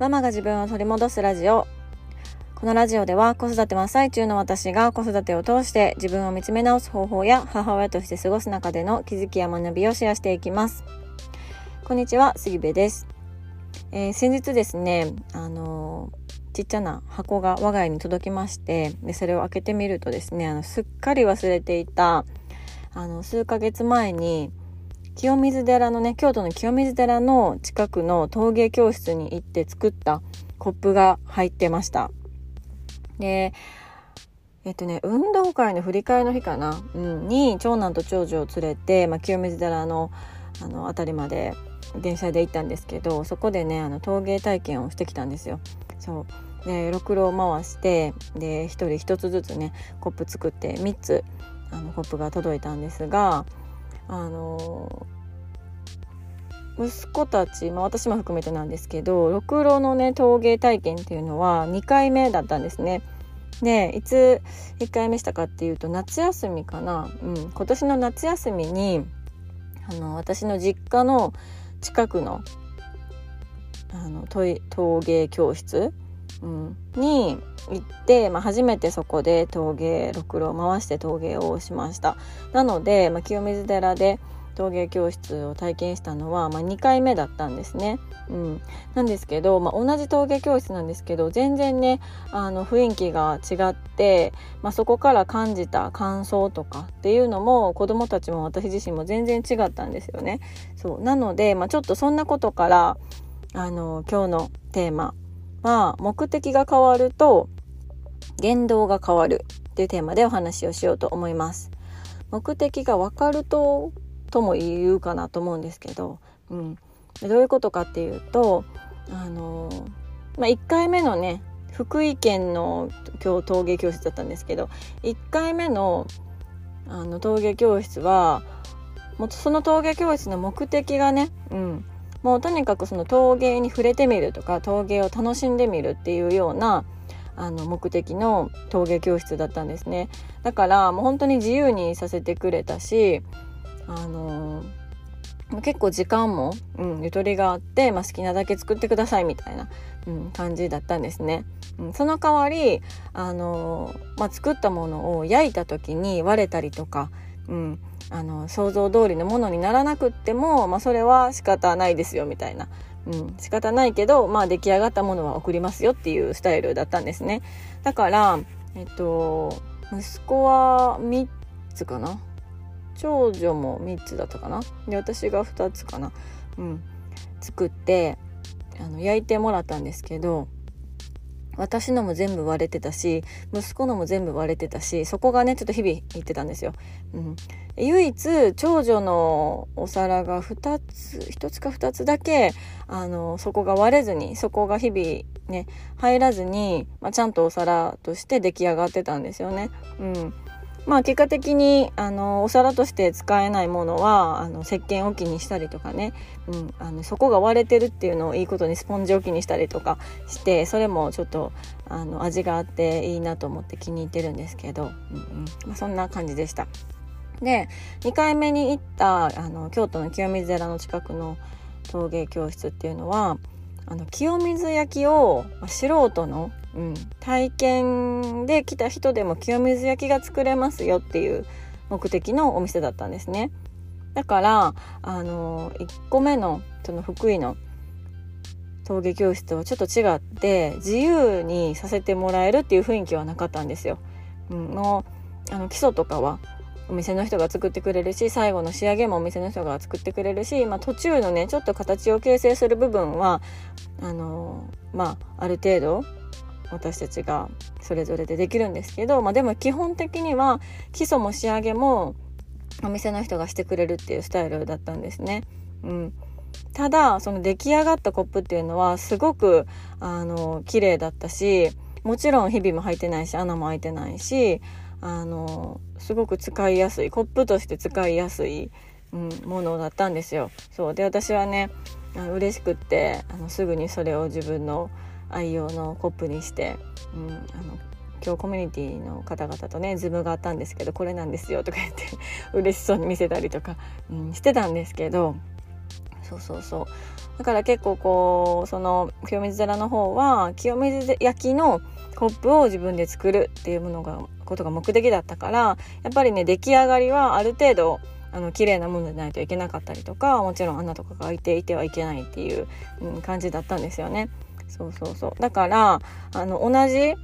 ママが自分を取り戻すラジオ。このラジオでは子育て真っ最中の私が子育てを通して自分を見つめ直す方法や母親として過ごす中での気づきや学びをシェアしていきます。こんにちは杉部です、えー、先日ですねあのー、ちっちゃな箱が我が家に届きましてでそれを開けてみるとですねあのすっかり忘れていたあの数ヶ月前に清水寺のね京都の清水寺の近くの陶芸教室に行って作ったコップが入ってました。でえっとね運動会の振り替えの日かな、うん、に長男と長女を連れて、まあ、清水寺のあの辺りまで電車で行ったんですけどそこでねあの陶芸体験をしてきたんですよ。そう。でろくろを回してで1人1つずつねコップ作って3つあのコップが届いたんですがあの息子たち、まあ、私も含めてなんですけどろくろのね陶芸体験っていうのは2回目だったんですね。でいつ1回目したかっていうと夏休みかな、うん、今年の夏休みにあの私の実家の近くのあの陶芸教室うん、に行って、まあ、初めてそこで陶芸ろくろを回して陶芸をしましたなので、まあ、清水寺で陶芸教室を体験したのは、まあ、2回目だったんですね。うん、なんですけど、まあ、同じ陶芸教室なんですけど全然ねあの雰囲気が違って、まあ、そこから感じた感想とかっていうのも子どもたちも私自身も全然違ったんですよね。そうなので、まあ、ちょっとそんなことからあの今日のテーマは目的が変わると言動が変わるっていうテーマでお話をしようと思います。目的が分かるととも言うかなと思うんですけど、うん、どういうことかっていうとあの、まあ、1回目のね福井県の今日陶芸教室だったんですけど1回目のあの陶芸教室はもうその陶芸教室の目的がね、うん、もうとにかくその陶芸に触れてみるとか陶芸を楽しんでみるっていうようなあの目的の陶芸教室だったんですねだからもう本当に自由にさせてくれたしあの結構時間も、うん、ゆとりがあって、まあ、好きなだけ作ってくださいみたいな、うん、感じだったんですね。うん、その代わり、あのまあ、作ったものを焼いた時に割れたりとか、うん、あの想像通りのものにならなくっても、まあ、それは仕方ないですよみたいな、うん、仕方ないけど、まあ、出来上がったものは送りますよっていうスタイルだったんですね。だからえっと息子は3つかな？長女も3つだったかな？で私が2つかな、うん、作ってあの焼いてもらったんですけど私のも全部割れてたし息子のも全部割れてたしそこがねちょっと日々言ってたんですよ。うん、唯一長女のお皿が2つ1つか2つだけあのそこが割れずにそこが日々ね入らずに、まあ、ちゃんとお皿として出来上がってたんですよね。うんまあ結果的にあのお皿として使えないものはあの石鹸置きにしたりとかね、うん、あのそこが割れてるっていうのをいいことにスポンジ置きにしたりとかしてそれもちょっとあの味があっていいなと思って気に入ってるんですけど、うんうん。まあ、そんな感じでした。で2回目に行ったあの京都の清水寺の近くの陶芸教室っていうのはあの清水焼きを素人のうん、体験で来た人でも清水焼が作れますよっていう目的のお店だったんですね。だからあの1個目のその福井の陶芸教室とはちょっと違って自由にさせてもらえるっていう雰囲気はなかったんですよ。うん、もうあの基礎とかはお店の人が作ってくれるし最後の仕上げもお店の人が作ってくれるし、まあ、途中のねちょっと形を形成する部分はあのまあある程度私たちがそれぞれでできるんですけど、まあ、でも基本的には基礎も仕上げもお店の人がしてくれるっていうスタイルだったんですね。うん、ただその出来上がったコップっていうのはすごくあの綺麗だったしもちろんひびも入ってないし穴も開いてないしあのすごく使いやすいコップとして使いやすい、うん、ものだったんですよ。そうで私はね嬉しくってあのすぐにそれを自分の愛用のコップにして、うん、あの今日コミュニティの方々とね Zoom があったんですけどこれなんですよとか言って 嬉しそうに見せたりとか、うん、してたんですけどそうそうそうだから結構こうその清水寺の方は清水焼きのコップを自分で作るっていうものがことが目的だったからやっぱりね出来上がりはある程度あの綺麗なものでないといけなかったりとかもちろん穴とかが開いていてはいけないっていう、うん、感じだったんですよね。そうそうそうだからあの同じ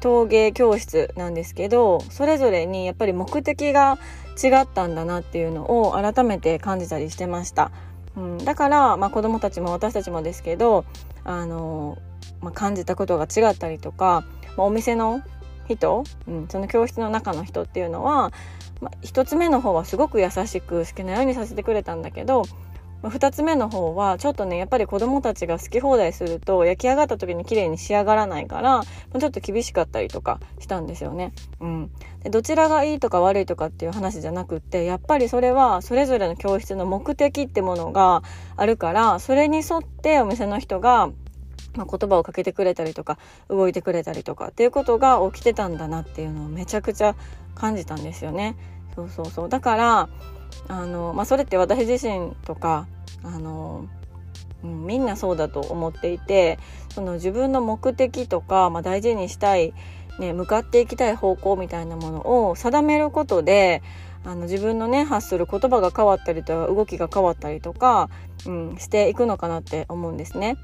陶芸教室なんですけどそれぞれにやっぱり目的が違ったんだなっていうのを改めて感じたりしてました。うん、だから、まあ、子どもたちも私たちもですけどあの、まあ、感じたことが違ったりとか、まあ、お店の人、うん、その教室の中の人っていうのは、まあ、1つ目の方はすごく優しく好きなようにさせてくれたんだけどま2つ目の方はちょっとねやっぱり子どもたちが好き放題すると焼き上がった時に綺麗に仕上がらないからちょっと厳しかったりとかしたんですよね。うん、でどちらがいいとか悪いとかっていう話じゃなくってやっぱりそれはそれぞれの教室の目的ってものがあるからそれに沿ってお店の人がま、言葉をかけてくれたりとか動いてくれたりとかっていうことが起きてたんだなっていうのをめちゃくちゃ感じたんですよね。そうそうそうだからあの、まあ、それって私自身とかあの、うん、みんなそうだと思っていてその自分の目的とか、まあ、大事にしたい、ね、向かっていきたい方向みたいなものを定めることであの自分のね発する言葉が変わったりとか動きが変わったりとか、うん、していくのかなって思うんですね。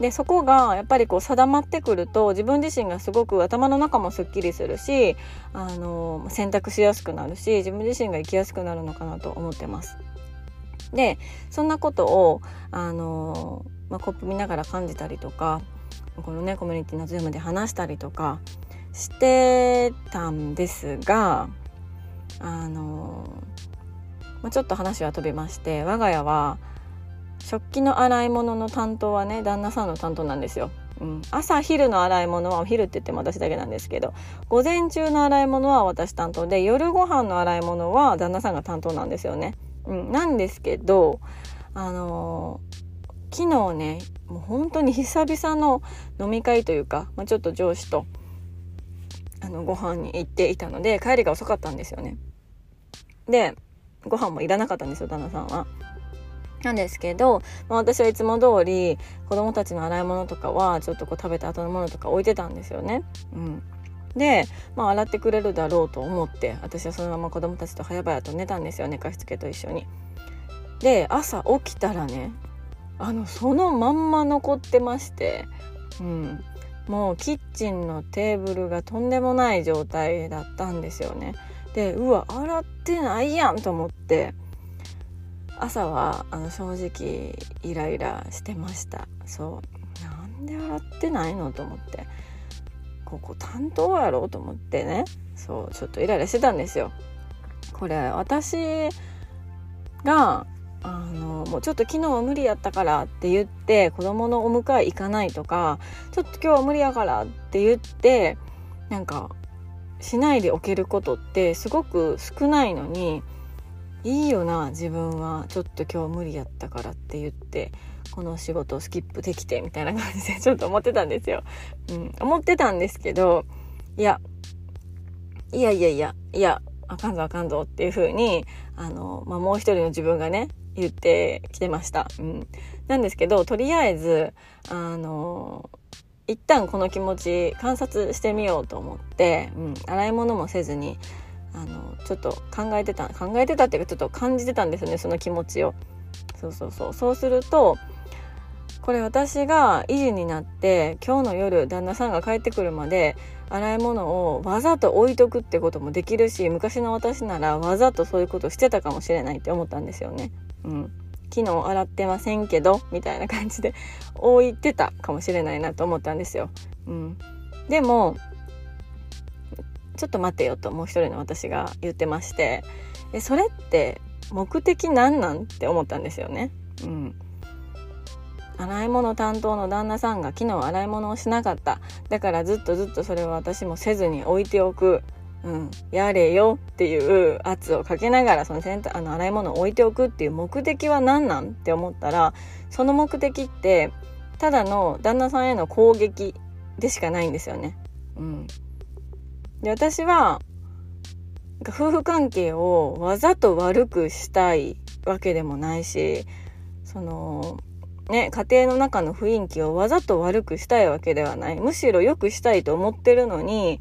でそこがやっぱりこう定まってくると自分自身がすごく頭の中もすっきりするしあの選択しやすくなるし自分自身が生きやすくなるのかなと思ってます。でそんなことをあの、まあ、コップ見ながら感じたりとかこのねコミュニティのズームで話したりとかしてたんですがあの、まあ、ちょっと話は飛びまして我が家は食器の洗い物の担当はね旦那さんの担当なんですよ。うん、朝昼の洗い物はお昼って言っても私だけなんですけど午前中の洗い物は私担当で夜ご飯の洗い物は旦那さんが担当なんですよね。うん、なんですけどあのー、昨日ねもう本当に久々の飲み会というか、まあ、ちょっと上司とあのご飯に行っていたので帰りが遅かったんですよね。でご飯もいらなかったんですよ旦那さんは。なんですけど、まあ、私はいつも通り子供たちの洗い物とかはちょっとこう食べた後のものとか置いてたんですよね。うん、で、まあ、洗ってくれるだろうと思って私はそのまま子供たちと早々と寝たんですよ寝かしつけと一緒に。で朝起きたらねあのそのまんま残ってまして、うん、もうキッチンのテーブルがとんでもない状態だったんですよね。でうわ洗ってないやんと思って朝はあの正直イライラしてました。そう。なんで洗ってないのと思って。ここ担当やろうと思ってね。そうちょっとイライラしてたんですよ。これ私があのもうちょっと昨日は無理やったからって言って子供のお迎え行かないとかちょっと今日は無理やからって言ってなんかしないでおけることってすごく少ないのにいいよな自分はちょっと今日無理やったからって言ってこの仕事をスキップできてみたいな感じでちょっと思ってたんですよ。うん、思ってたんですけどいやいやいやいやいやあかんぞあかんぞっていう風にあの、まあ、もう一人の自分がね言ってきてました。うん、なんですけどとりあえずあの一旦この気持ち観察してみようと思って、うん、洗い物もせずにあのちょっと考えてた考えてたっていうかちょっと感じてたんですよねその気持ちを。そうそうそうそうするとこれ私が維持になって今日の夜旦那さんが帰ってくるまで洗い物をわざと置いとくってこともできるし昔の私ならわざとそういうことしてたかもしれないって思ったんですよね。うん、昨日洗ってませんけどみたいな感じで置いてたかもしれないなと思ったんですよ。うん、でもちょっと待てよともう一人の私が言ってましてえそれって目的なんなんって思ったんですよね。うん、洗い物担当の旦那さんが昨日洗い物をしなかった。だからずっとずっとそれは私もせずに置いておく、うん、やれよっていう圧をかけながらその洗あの洗い物を置いておくっていう目的は何なんって思ったらその目的ってただの旦那さんへの攻撃でしかないんですよね。うん、で私は夫婦関係をわざと悪くしたいわけでもないしそのね家庭の中の雰囲気をわざと悪くしたいわけではない。むしろ良くしたいと思ってるのに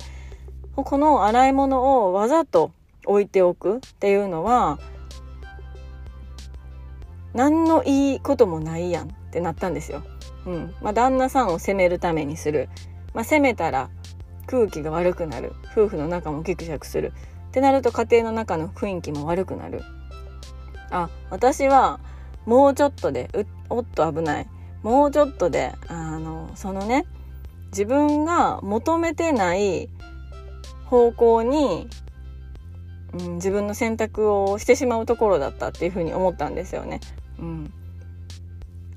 この洗い物をわざと置いておくっていうのは何のいいこともないやんってなったんですよ。うん。まあ、旦那さんを責めるためにする、まあ、責めたら空気が悪くなる。夫婦の仲もギクシャクする。ってなると家庭の中の雰囲気も悪くなる。あ私はもうちょっとでおっと危ない。もうちょっとであのそのね自分が求めてない方向に、うん、自分の選択をしてしまうところだったっていうふうに思ったんですよね。うん、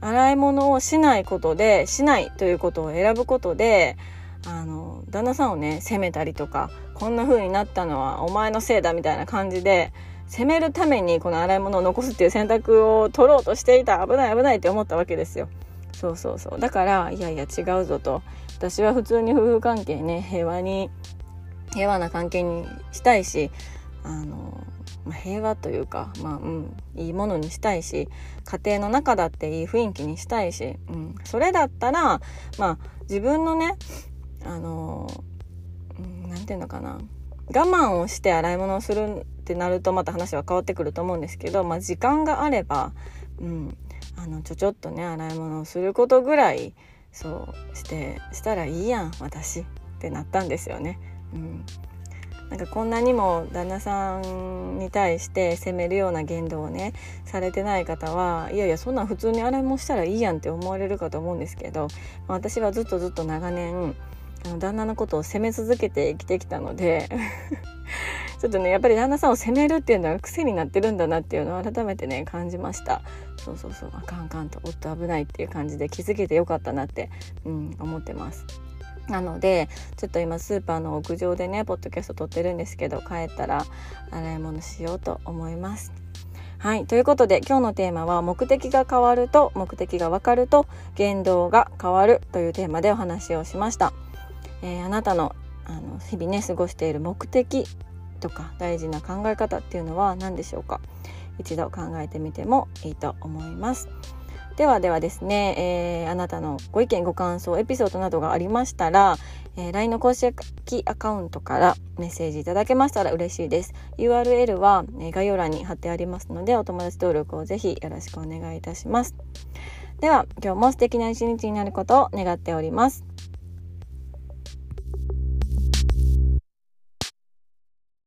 洗い物をしないことでしないということを選ぶことであの旦那さんをね責めたりとかこんな風になったのはお前のせいだみたいな感じで責めるためにこの洗い物を残すっていう選択を取ろうとしていた。危ない危ないって思ったわけですよ。そうそうそう。だからいやいや違うぞと。私は普通に夫婦関係ね平和に平和な関係にしたいしあの、まあ、平和というかまあうんいいものにしたいし家庭の中だっていい雰囲気にしたいし、うん、それだったらまあ自分のねあの何、て言うのかな我慢をして洗い物をするってなるとまた話は変わってくると思うんですけど、まあ、時間があれば、うん、あのちょちょっとね洗い物をすることぐらいそうしてしたらいいやん私ってなったんですよね。うん、なんかこんなにも旦那さんに対して責めるような言動をねされてない方はいやいやそんなん普通に洗い物したらいいやんって思われるかと思うんですけど、まあ、私はずっとずっと長年あの旦那のことを責め続けて生きてきたので ちょっとねやっぱり旦那さんを責めるっていうのは癖になってるんだなっていうのを改めてね感じました。そうそうそう。あかんかんと。おっと危ないっていう感じで気づけてよかったなって、うん、思ってます。なのでちょっと今スーパーの屋上でねポッドキャスト撮ってるんですけど帰ったら洗い物しようと思います。はい。ということで、今日のテーマは、目的が変わると、目的がわかると、言動が変わるというテーマでお話をしました。えー、あなたのあの日々ね過ごしている目的とか大事な考え方っていうのは何でしょうか？一度考えてみてもいいと思います。ではではですね、えー、あなたのご意見ご感想エピソードなどがありましたら、えー、LINE の公式アカウントからメッセージいただけましたら嬉しいです。URL は、え概要欄に貼ってありますのでお友達登録をぜひよろしくお願いいたします。では今日も素敵な一日になることを願っております。